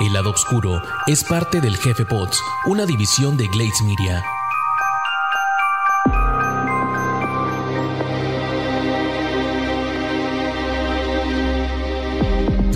El lado oscuro es parte del Jefe Pots, una división de Glades Media.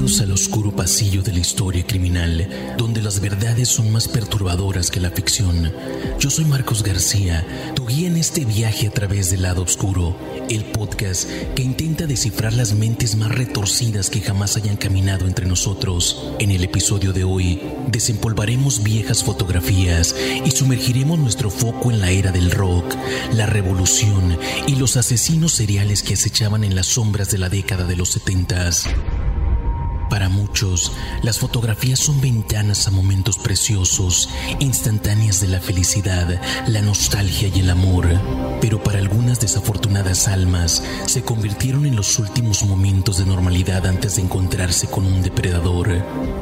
Al oscuro pasillo de la historia criminal, donde las verdades son más perturbadoras que la ficción. Yo soy Marcos García, tu guía en este viaje a través del lado oscuro, el podcast que intenta descifrar las mentes más retorcidas que jamás hayan caminado entre nosotros. En el episodio de hoy, desempolvaremos viejas fotografías y sumergiremos nuestro foco en la era del rock, la revolución y los asesinos seriales que acechaban en las sombras de la década de los setentas. Para muchos, las fotografías son ventanas a momentos preciosos, instantáneas de la felicidad, la nostalgia y el amor. Pero para algunas desafortunadas almas, se convirtieron en los últimos momentos de normalidad antes de encontrarse con un depredador.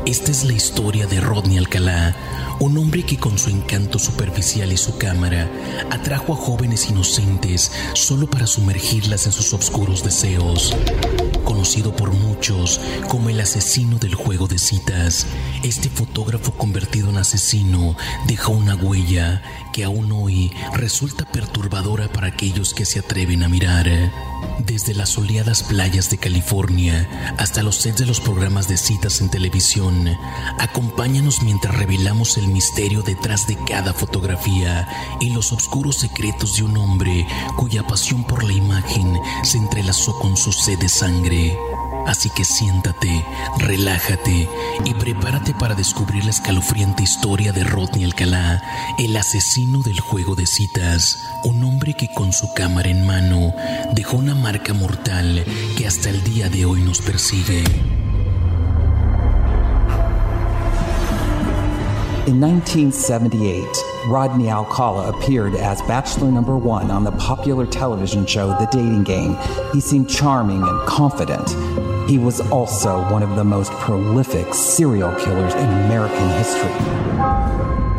Esta es la historia de Rodney Alcalá, un hombre que con su encanto superficial y su cámara atrajo a jóvenes inocentes solo para sumergirlas en sus oscuros deseos conocido por muchos como el asesino del juego de citas. Este fotógrafo convertido en asesino deja una huella que aún hoy resulta perturbadora para aquellos que se atreven a mirar. Desde las soleadas playas de California hasta los sets de los programas de citas en televisión, acompáñanos mientras revelamos el misterio detrás de cada fotografía y los oscuros secretos de un hombre cuya pasión por la imagen se entrelazó con su sed de sangre. Así que siéntate, relájate y prepárate para descubrir la escalofriante historia de Rodney Alcalá, el asesino del juego de citas, un hombre que con su cámara en mano dejó una marca mortal que hasta el día de hoy nos persigue. In 1978, Rodney Alcala appeared as Bachelor Number One on the popular television show The Dating Game. He seemed charming and confident. He was also one of the most prolific serial killers in American history.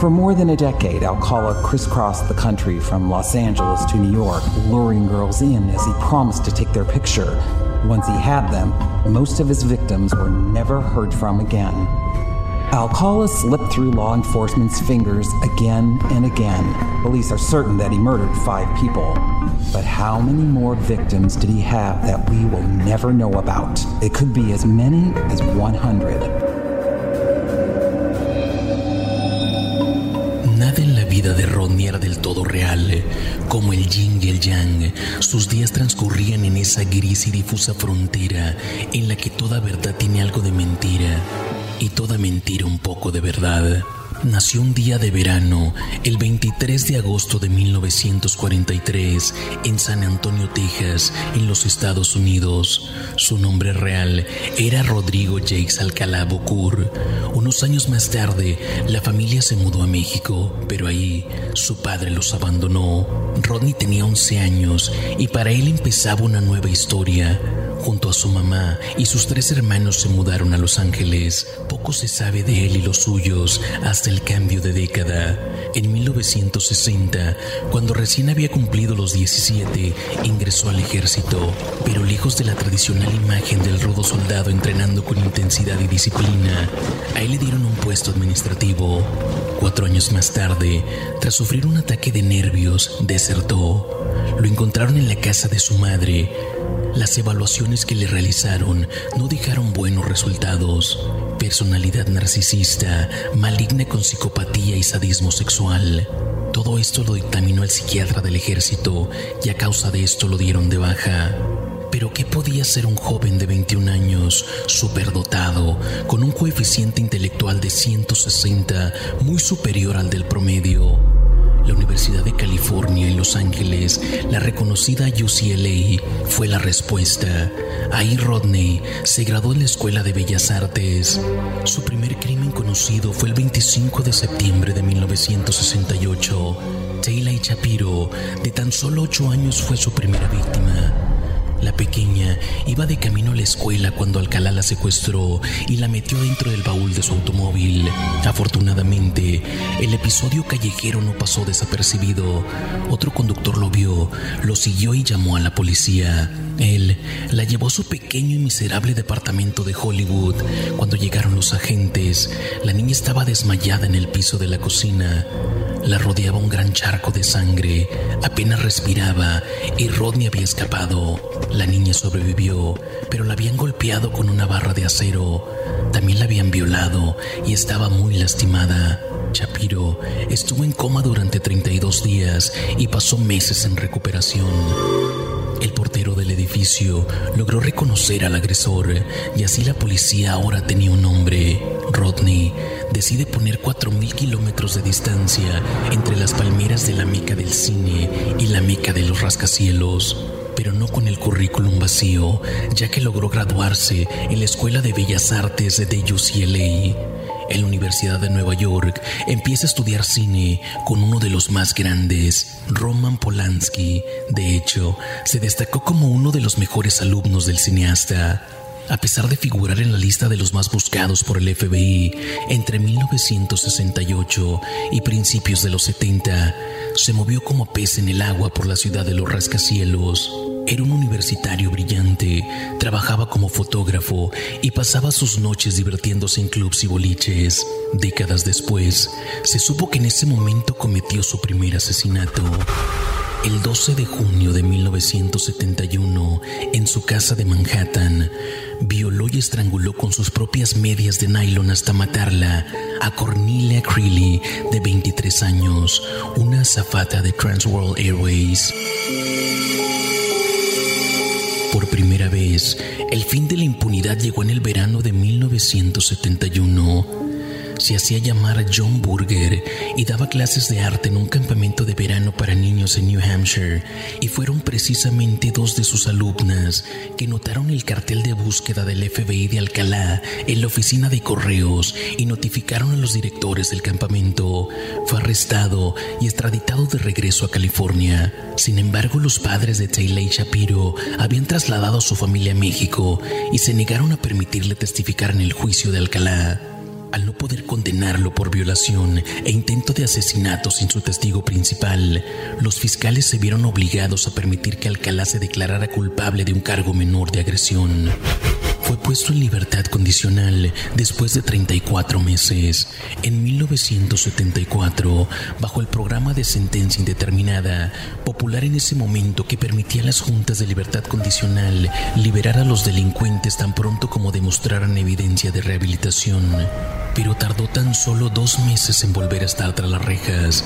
For more than a decade, Alcala crisscrossed the country from Los Angeles to New York, luring girls in as he promised to take their picture. Once he had them, most of his victims were never heard from again. Alcala slipped through law enforcement's fingers again and again. Police are certain that he murdered five people. But how many more victims did he have that we will never know about? It could be as many as 100. Nada en la vida de Rodney era del todo real. Eh, como el yin y el yang, sus días transcurrían en esa gris y difusa frontera en la que toda verdad tiene algo de mentira y toda mentira un poco de verdad. Nació un día de verano, el 23 de agosto de 1943, en San Antonio, Texas, en los Estados Unidos. Su nombre real era Rodrigo Jakes Alcalá Bocur. Unos años más tarde, la familia se mudó a México, pero ahí su padre los abandonó. Rodney tenía 11 años y para él empezaba una nueva historia. Junto a su mamá y sus tres hermanos se mudaron a Los Ángeles. Poco se sabe de él y los suyos hasta el cambio de década. En 1960, cuando recién había cumplido los 17, ingresó al ejército, pero lejos de la tradicional imagen del rudo soldado entrenando con intensidad y disciplina, a él le dieron un puesto administrativo. Cuatro años más tarde, tras sufrir un ataque de nervios, desertó. Lo encontraron en la casa de su madre, las evaluaciones que le realizaron no dejaron buenos resultados. Personalidad narcisista, maligna con psicopatía y sadismo sexual. Todo esto lo dictaminó el psiquiatra del ejército y a causa de esto lo dieron de baja. Pero ¿qué podía ser un joven de 21 años, superdotado, con un coeficiente intelectual de 160 muy superior al del promedio? La Universidad de California en Los Ángeles, la reconocida UCLA, fue la respuesta. Ahí Rodney se graduó en la Escuela de Bellas Artes. Su primer crimen conocido fue el 25 de septiembre de 1968. Taylor Shapiro, de tan solo ocho años, fue su primera víctima. La pequeña iba de camino a la escuela cuando Alcalá la secuestró y la metió dentro del baúl de su automóvil. Afortunadamente, el episodio callejero no pasó desapercibido. Otro conductor lo vio, lo siguió y llamó a la policía. Él la llevó a su pequeño y miserable departamento de Hollywood. Cuando llegaron los agentes, la niña estaba desmayada en el piso de la cocina. La rodeaba un gran charco de sangre, apenas respiraba y Rodney había escapado. La niña sobrevivió, pero la habían golpeado con una barra de acero. También la habían violado y estaba muy lastimada. Shapiro estuvo en coma durante 32 días y pasó meses en recuperación. El portero del edificio logró reconocer al agresor y así la policía ahora tenía un nombre. Rodney decide poner 4.000 kilómetros de distancia entre las palmeras de la meca del cine y la meca de los rascacielos pero no con el currículum vacío, ya que logró graduarse en la Escuela de Bellas Artes de UCLA. En la Universidad de Nueva York empieza a estudiar cine con uno de los más grandes, Roman Polanski. De hecho, se destacó como uno de los mejores alumnos del cineasta. A pesar de figurar en la lista de los más buscados por el FBI entre 1968 y principios de los 70, se movió como pez en el agua por la ciudad de los rascacielos. Era un universitario brillante, trabajaba como fotógrafo y pasaba sus noches divirtiéndose en clubs y boliches. Décadas después, se supo que en ese momento cometió su primer asesinato. El 12 de junio de 1971, en su casa de Manhattan, violó y estranguló con sus propias medias de nylon hasta matarla a Cornelia Creeley, de 23 años, una azafata de Transworld Airways. Por primera vez, el fin de la impunidad llegó en el verano de 1971 se hacía llamar John Burger y daba clases de arte en un campamento de verano para niños en New Hampshire y fueron precisamente dos de sus alumnas que notaron el cartel de búsqueda del FBI de Alcalá en la oficina de correos y notificaron a los directores del campamento. Fue arrestado y extraditado de regreso a California. Sin embargo, los padres de Taylor Shapiro habían trasladado a su familia a México y se negaron a permitirle testificar en el juicio de Alcalá. Al no poder condenarlo por violación e intento de asesinato sin su testigo principal, los fiscales se vieron obligados a permitir que Alcalá se declarara culpable de un cargo menor de agresión. Fue puesto en libertad condicional después de 34 meses. En 1974, bajo el programa de sentencia indeterminada, popular en ese momento que permitía a las juntas de libertad condicional liberar a los delincuentes tan pronto como demostraran evidencia de rehabilitación pero tardó tan solo dos meses en volver a estar tras las rejas.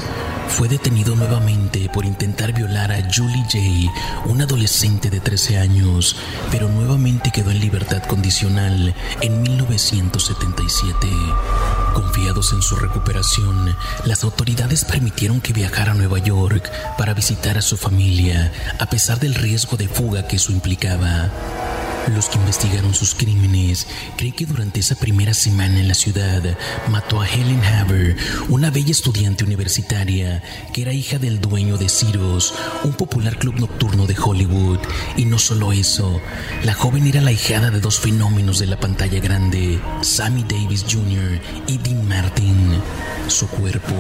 Fue detenido nuevamente por intentar violar a Julie Jay, una adolescente de 13 años, pero nuevamente quedó en libertad condicional en 1977. Confiados en su recuperación, las autoridades permitieron que viajara a Nueva York para visitar a su familia, a pesar del riesgo de fuga que eso implicaba. Los que investigaron sus crímenes creen que durante esa primera semana en la ciudad mató a Helen Haber, una bella estudiante universitaria que era hija del dueño de Ciros, un popular club nocturno de Hollywood. Y no solo eso, la joven era la hijada de dos fenómenos de la pantalla grande, Sammy Davis Jr. y Dean Martin. Su cuerpo,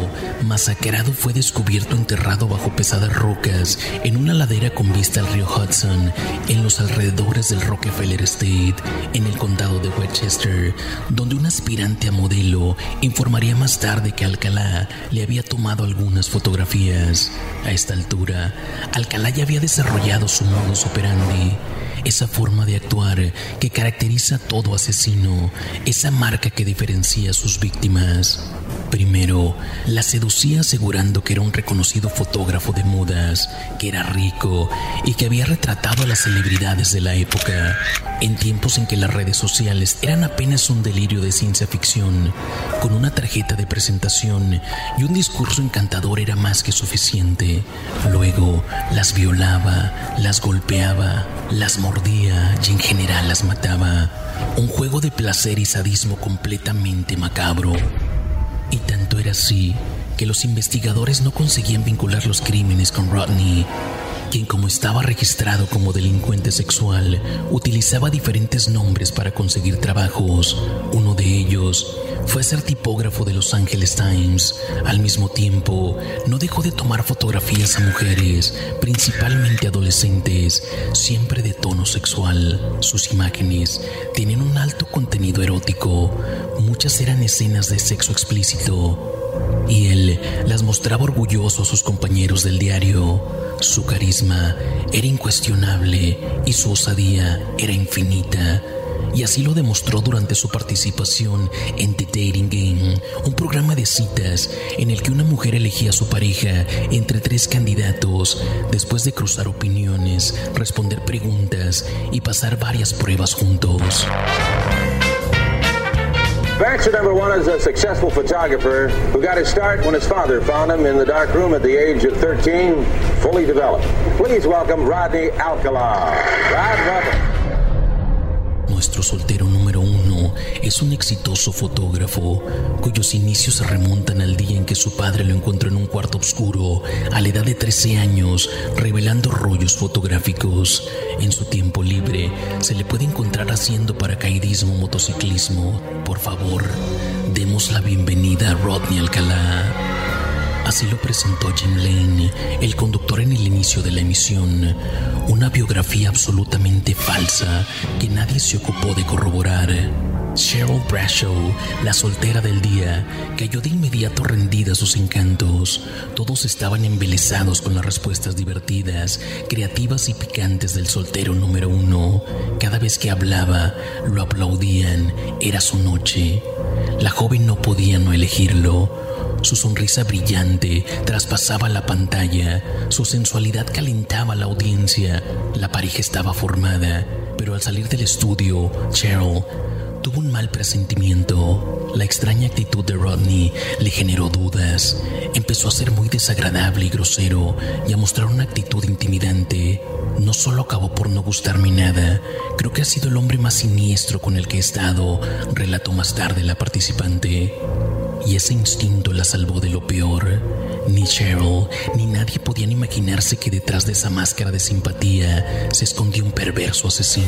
masacrado, fue descubierto enterrado bajo pesadas rocas en una ladera con vista al río Hudson, en los alrededores del Rockefeller State, en el condado de Westchester, donde un aspirante a modelo informaría más tarde que Alcalá le había tomado algunas fotografías. A esta altura, Alcalá ya había desarrollado su modus operandi esa forma de actuar que caracteriza a todo asesino, esa marca que diferencia a sus víctimas. Primero, la seducía asegurando que era un reconocido fotógrafo de modas, que era rico y que había retratado a las celebridades de la época, en tiempos en que las redes sociales eran apenas un delirio de ciencia ficción. Con una tarjeta de presentación y un discurso encantador era más que suficiente. Luego, las violaba, las golpeaba, las mordía y en general las mataba. Un juego de placer y sadismo completamente macabro. Y tanto era así que los investigadores no conseguían vincular los crímenes con Rodney, quien como estaba registrado como delincuente sexual, utilizaba diferentes nombres para conseguir trabajos. Uno de ellos fue ser tipógrafo de Los Angeles Times. Al mismo tiempo, no dejó de tomar fotografías a mujeres, principalmente adolescentes, siempre de tono sexual. Sus imágenes tienen un alto contenido erótico. Muchas eran escenas de sexo explícito. Y él las mostraba orgulloso a sus compañeros del diario. Su carisma era incuestionable y su osadía era infinita. Y así lo demostró durante su participación en The Dating Game, un programa de citas en el que una mujer elegía a su pareja entre tres candidatos después de cruzar opiniones, responder preguntas y pasar varias pruebas juntos. Baxter number one is a successful photographer who got his start when his father found him in the dark room at the age of 13, fully developed. Please welcome Rodney Alcala. Rod, welcome. Nuestro soltero número uno es un exitoso fotógrafo cuyos inicios se remontan al día en que su padre lo encontró en un cuarto oscuro a la edad de 13 años revelando rollos fotográficos. En su tiempo libre se le puede encontrar haciendo paracaidismo motociclismo. Por favor, demos la bienvenida a Rodney Alcalá. Así lo presentó Jim Lane, el conductor en el inicio de la emisión, una biografía absolutamente falsa que nadie se ocupó de corroborar. Cheryl Brashow, la soltera del día, cayó de inmediato rendida a sus encantos. Todos estaban embelesados con las respuestas divertidas, creativas y picantes del soltero número uno. Cada vez que hablaba, lo aplaudían. Era su noche. La joven no podía no elegirlo. Su sonrisa brillante traspasaba la pantalla, su sensualidad calentaba la audiencia. La pareja estaba formada, pero al salir del estudio, Cheryl tuvo un mal presentimiento. La extraña actitud de Rodney le generó dudas. Empezó a ser muy desagradable y grosero y a mostrar una actitud intimidante. No solo acabó por no gustarme nada, creo que ha sido el hombre más siniestro con el que he estado, relató más tarde la participante y ese instinto la salvó de lo peor. Ni Cheryl ni nadie podían imaginarse que detrás de esa máscara de simpatía se escondía un perverso asesino.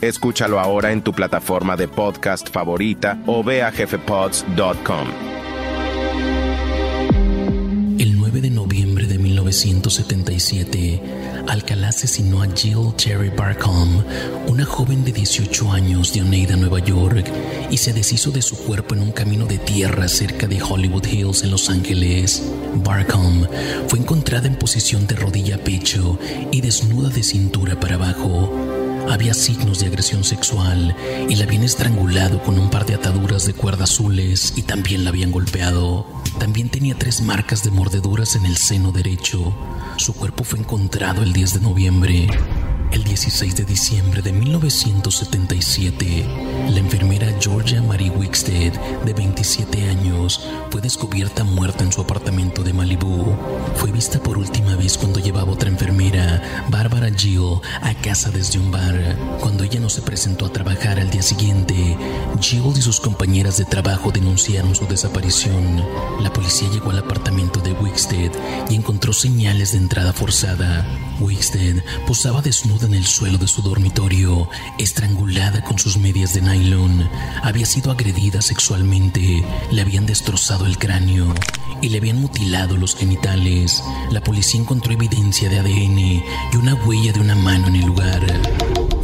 Escúchalo ahora en tu plataforma de podcast favorita o ve a jefepods.com. El 9 de noviembre de 1977, Alcalá asesinó a Jill Cherry Barcombe, una joven de 18 años de Oneida, Nueva York, y se deshizo de su cuerpo en un camino de tierra cerca de Hollywood Hills en Los Ángeles. Barcombe fue encontrada en posición de rodilla a pecho y desnuda de cintura para abajo. Había signos de agresión sexual y la habían estrangulado con un par de ataduras de cuerda azules y también la habían golpeado. También tenía tres marcas de mordeduras en el seno derecho. Su cuerpo fue encontrado el 10 de noviembre. El 16 de diciembre de 1977, la enfermera Georgia Marie Wickstead, de 27 años, fue descubierta muerta en su apartamento de Malibu. Fue vista por última vez cuando llevaba otra enfermera, Gill, a casa desde un bar. Cuando ella no se presentó a trabajar al día siguiente, Gill y sus compañeras de trabajo denunciaron su desaparición. La policía llegó al apartamento de Wickstead y encontró señales de entrada forzada. Wasted posaba desnuda en el suelo de su dormitorio, estrangulada con sus medias de nylon. Había sido agredida sexualmente, le habían destrozado el cráneo y le habían mutilado los genitales. La policía encontró evidencia de ADN y una huella de una mano en el lugar.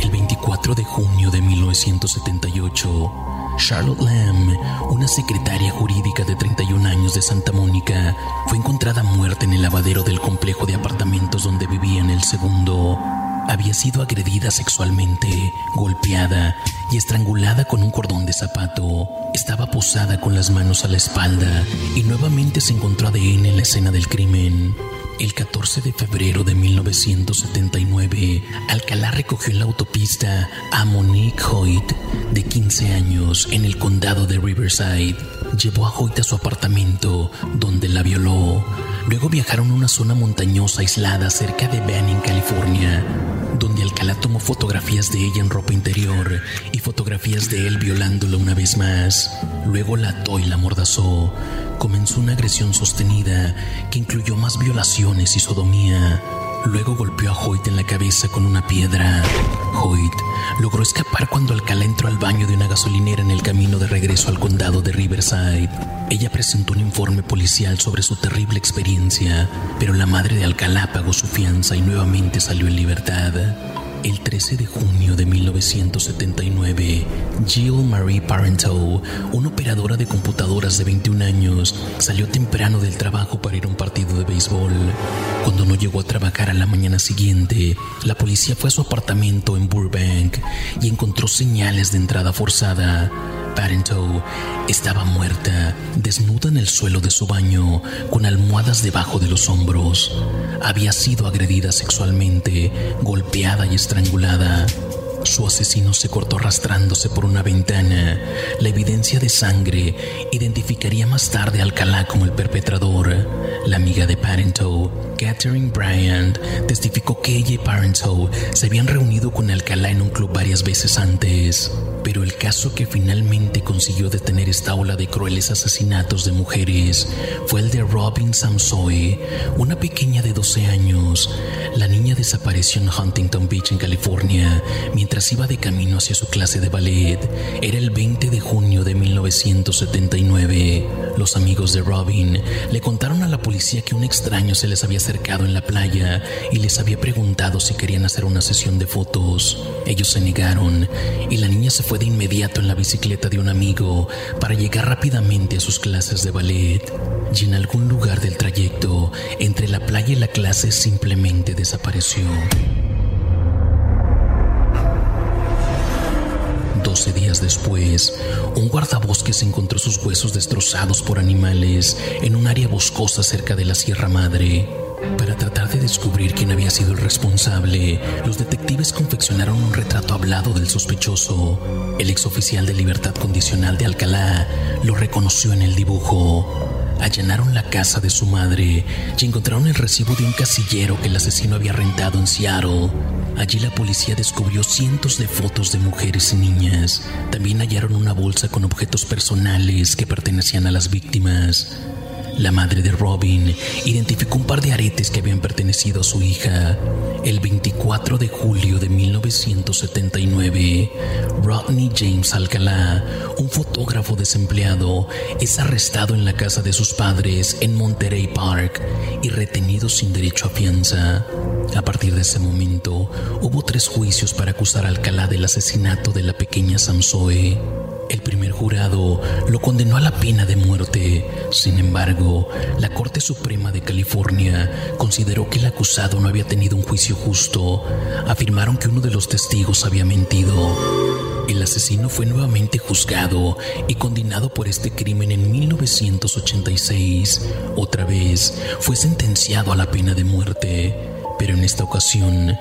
El 24 de junio de 1978, Charlotte Lamb, una secretaria jurídica de 31 años de Santa Mónica, fue encontrada muerta en el lavadero del complejo de apartamentos donde vivía en el segundo. Había sido agredida sexualmente, golpeada y estrangulada con un cordón de zapato. Estaba posada con las manos a la espalda y nuevamente se encontró ADN en la escena del crimen. El 14 de febrero de 1979, Alcalá recogió en la autopista a Monique Hoyt, de 15 años, en el condado de Riverside. Llevó a Hoyt a su apartamento, donde la violó. Luego viajaron a una zona montañosa aislada cerca de Banning, California, donde Alcalá tomó fotografías de ella en ropa interior y fotografías de él violándola una vez más. Luego la ató y la mordazó. Comenzó una agresión sostenida que incluyó más violaciones y sodomía. Luego golpeó a Hoyt en la cabeza con una piedra. Hoyt logró escapar cuando Alcalá entró al baño de una gasolinera en el camino de regreso al condado de Riverside. Ella presentó un informe policial sobre su terrible experiencia, pero la madre de Alcalá pagó su fianza y nuevamente salió en libertad. El 13 de junio de 1979, Jill Marie Parenteau, una operadora de computadoras de 21 años, salió temprano del trabajo para ir a un partido de béisbol. Cuando no llegó a trabajar a la mañana siguiente, la policía fue a su apartamento en Burbank y encontró señales de entrada forzada. Parenteau estaba muerta, desnuda en el suelo de su baño, con almohadas debajo de los hombros. Había sido agredida sexualmente, golpeada y estrangulada. Su asesino se cortó arrastrándose por una ventana. La evidencia de sangre identificaría más tarde a Alcalá como el perpetrador. La amiga de Parenteau, Catherine Bryant, testificó que ella y Parenteau se habían reunido con Alcalá en un club varias veces antes. Pero el caso que finalmente consiguió detener esta ola de crueles asesinatos de mujeres fue el de Robin Samsoe, una pequeña de 12 años. La niña desapareció en Huntington Beach, en California, mientras iba de camino hacia su clase de ballet. Era el 20 de junio de 1979. Los amigos de Robin le contaron a la policía que un extraño se les había acercado en la playa y les había preguntado si querían hacer una sesión de fotos. Ellos se negaron y la niña se fue de inmediato en la bicicleta de un amigo para llegar rápidamente a sus clases de ballet. Y en algún lugar del trayecto, entre la playa y la clase, simplemente desapareció. Doce días después, un guardabosques encontró sus huesos destrozados por animales en un área boscosa cerca de la Sierra Madre. Para tratar de descubrir quién había sido el responsable, los detectives confeccionaron un retrato hablado del sospechoso. El exoficial de libertad condicional de Alcalá lo reconoció en el dibujo. Allanaron la casa de su madre y encontraron el recibo de un casillero que el asesino había rentado en Seattle. Allí la policía descubrió cientos de fotos de mujeres y niñas. También hallaron una bolsa con objetos personales que pertenecían a las víctimas. La madre de Robin identificó un par de aretes que habían pertenecido a su hija. El 24 de julio de 1979, Rodney James Alcalá, un fotógrafo desempleado, es arrestado en la casa de sus padres en Monterey Park y retenido sin derecho a fianza. A partir de ese momento, hubo tres juicios para acusar a Alcalá del asesinato de la pequeña Samsoe. El primer jurado lo condenó a la pena de muerte. Sin embargo, la Corte Suprema de California consideró que el acusado no había tenido un juicio justo. Afirmaron que uno de los testigos había mentido. El asesino fue nuevamente juzgado y condenado por este crimen en 1986. Otra vez fue sentenciado a la pena de muerte, pero en esta ocasión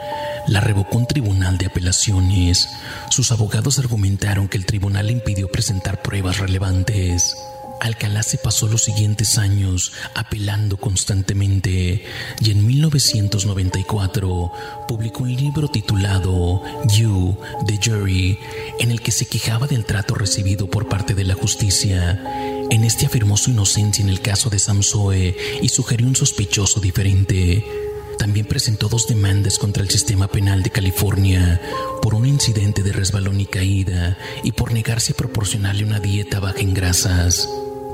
la revocó un tribunal de apelaciones. Sus abogados argumentaron que el tribunal impidió presentar pruebas relevantes. Alcalá se pasó los siguientes años apelando constantemente y en 1994 publicó un libro titulado You, the Jury, en el que se quejaba del trato recibido por parte de la justicia. En este afirmó su inocencia en el caso de Samsoe y sugirió un sospechoso diferente. También presentó dos demandas contra el sistema penal de California por un incidente de resbalón y caída y por negarse a proporcionarle una dieta baja en grasas.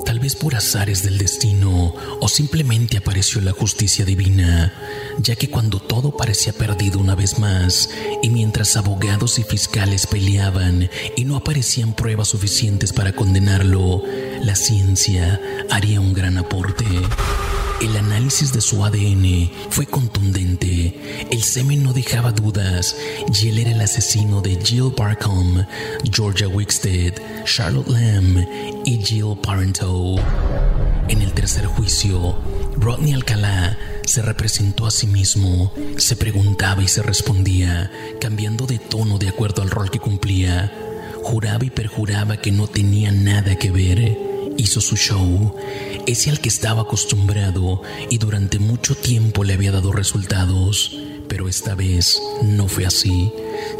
Tal vez por azares del destino o simplemente apareció la justicia divina, ya que cuando todo parecía perdido una vez más y mientras abogados y fiscales peleaban y no aparecían pruebas suficientes para condenarlo, la ciencia haría un gran aporte. El análisis de su ADN fue contundente. El semen no dejaba dudas y él era el asesino de Jill Barcombe, Georgia Wickstead, Charlotte Lamb y Jill En el tercer juicio, Rodney Alcalá se representó a sí mismo, se preguntaba y se respondía, cambiando de tono de acuerdo al rol que cumplía. Juraba y perjuraba que no tenía nada que ver. Hizo su show, ese al que estaba acostumbrado y durante mucho tiempo le había dado resultados, pero esta vez no fue así,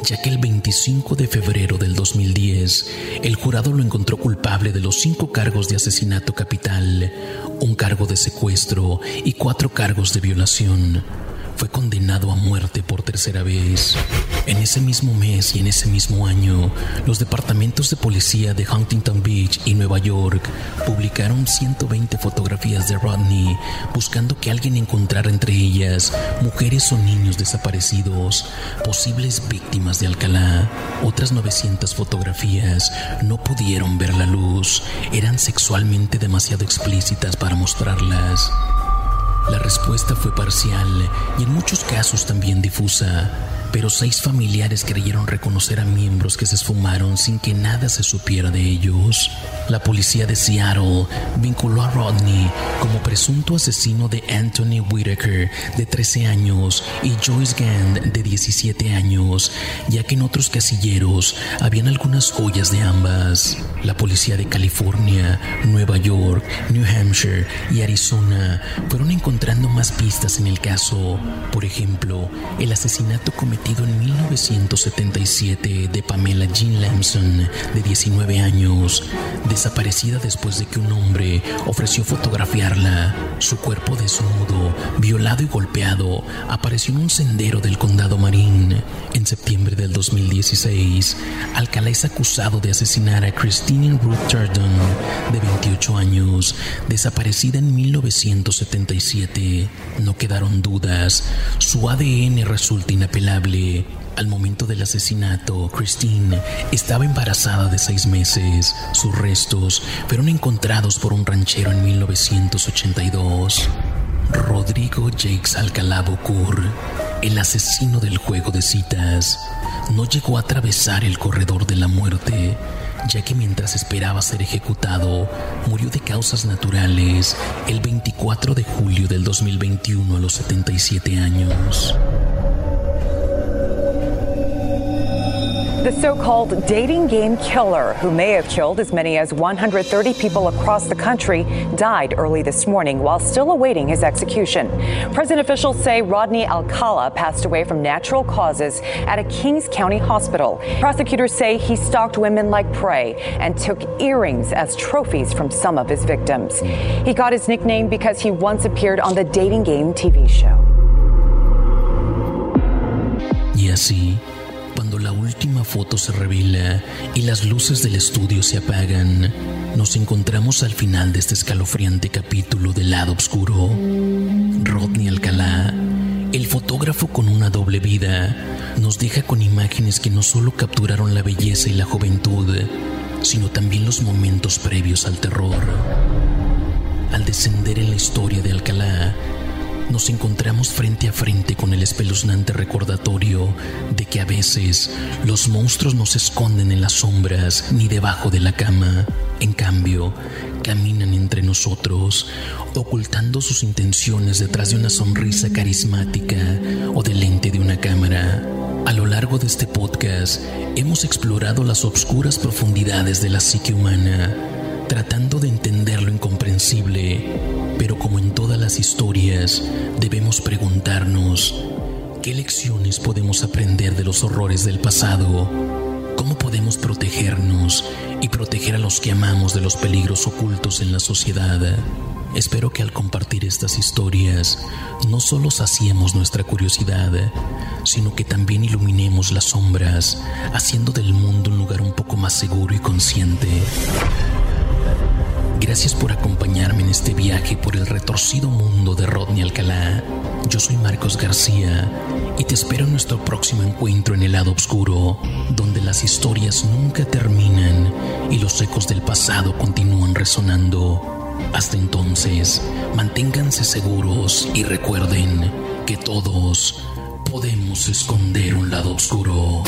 ya que el 25 de febrero del 2010 el jurado lo encontró culpable de los cinco cargos de asesinato capital, un cargo de secuestro y cuatro cargos de violación fue condenado a muerte por tercera vez. En ese mismo mes y en ese mismo año, los departamentos de policía de Huntington Beach y Nueva York publicaron 120 fotografías de Rodney buscando que alguien encontrara entre ellas mujeres o niños desaparecidos, posibles víctimas de Alcalá. Otras 900 fotografías no pudieron ver la luz, eran sexualmente demasiado explícitas para mostrarlas. La respuesta fue parcial y en muchos casos también difusa pero seis familiares creyeron reconocer a miembros que se esfumaron sin que nada se supiera de ellos. La policía de Seattle vinculó a Rodney como presunto asesino de Anthony Whitaker, de 13 años, y Joyce Gand, de 17 años, ya que en otros casilleros habían algunas joyas de ambas. La policía de California, Nueva York, New Hampshire y Arizona fueron encontrando más pistas en el caso. Por ejemplo, el asesinato cometido en 1977 de Pamela Jean Lamson, de 19 años, desaparecida después de que un hombre ofreció fotografiarla. Su cuerpo desnudo, violado y golpeado, apareció en un sendero del condado Marín. En septiembre del 2016, Alcalá es acusado de asesinar a Christine Ruth Jordan, de 28 años, desaparecida en 1977. No quedaron dudas, su ADN resulta inapelable al momento del asesinato, Christine estaba embarazada de seis meses. Sus restos fueron encontrados por un ranchero en 1982. Rodrigo Jakes Alcalá Bocur, el asesino del juego de citas, no llegó a atravesar el corredor de la muerte, ya que mientras esperaba ser ejecutado, murió de causas naturales el 24 de julio del 2021 a los 77 años. The so called dating game killer, who may have killed as many as 130 people across the country, died early this morning while still awaiting his execution. Prison officials say Rodney Alcala passed away from natural causes at a Kings County hospital. Prosecutors say he stalked women like prey and took earrings as trophies from some of his victims. He got his nickname because he once appeared on the dating game TV show. La última foto se revela y las luces del estudio se apagan, nos encontramos al final de este escalofriante capítulo del lado oscuro. Rodney Alcalá, el fotógrafo con una doble vida, nos deja con imágenes que no solo capturaron la belleza y la juventud, sino también los momentos previos al terror. Al descender en la historia de Alcalá, nos encontramos frente a frente con el espeluznante recordatorio de que a veces los monstruos no se esconden en las sombras ni debajo de la cama. En cambio, caminan entre nosotros, ocultando sus intenciones detrás de una sonrisa carismática o del lente de una cámara. A lo largo de este podcast hemos explorado las obscuras profundidades de la psique humana, tratando de entender lo incomprensible pero como en historias, debemos preguntarnos, ¿qué lecciones podemos aprender de los horrores del pasado? ¿Cómo podemos protegernos y proteger a los que amamos de los peligros ocultos en la sociedad? Espero que al compartir estas historias no solo saciemos nuestra curiosidad, sino que también iluminemos las sombras, haciendo del mundo un lugar un poco más seguro y consciente. Gracias por acompañarme en este viaje por el retorcido mundo de Rodney Alcalá. Yo soy Marcos García y te espero en nuestro próximo encuentro en el lado oscuro, donde las historias nunca terminan y los ecos del pasado continúan resonando. Hasta entonces, manténganse seguros y recuerden que todos podemos esconder un lado oscuro.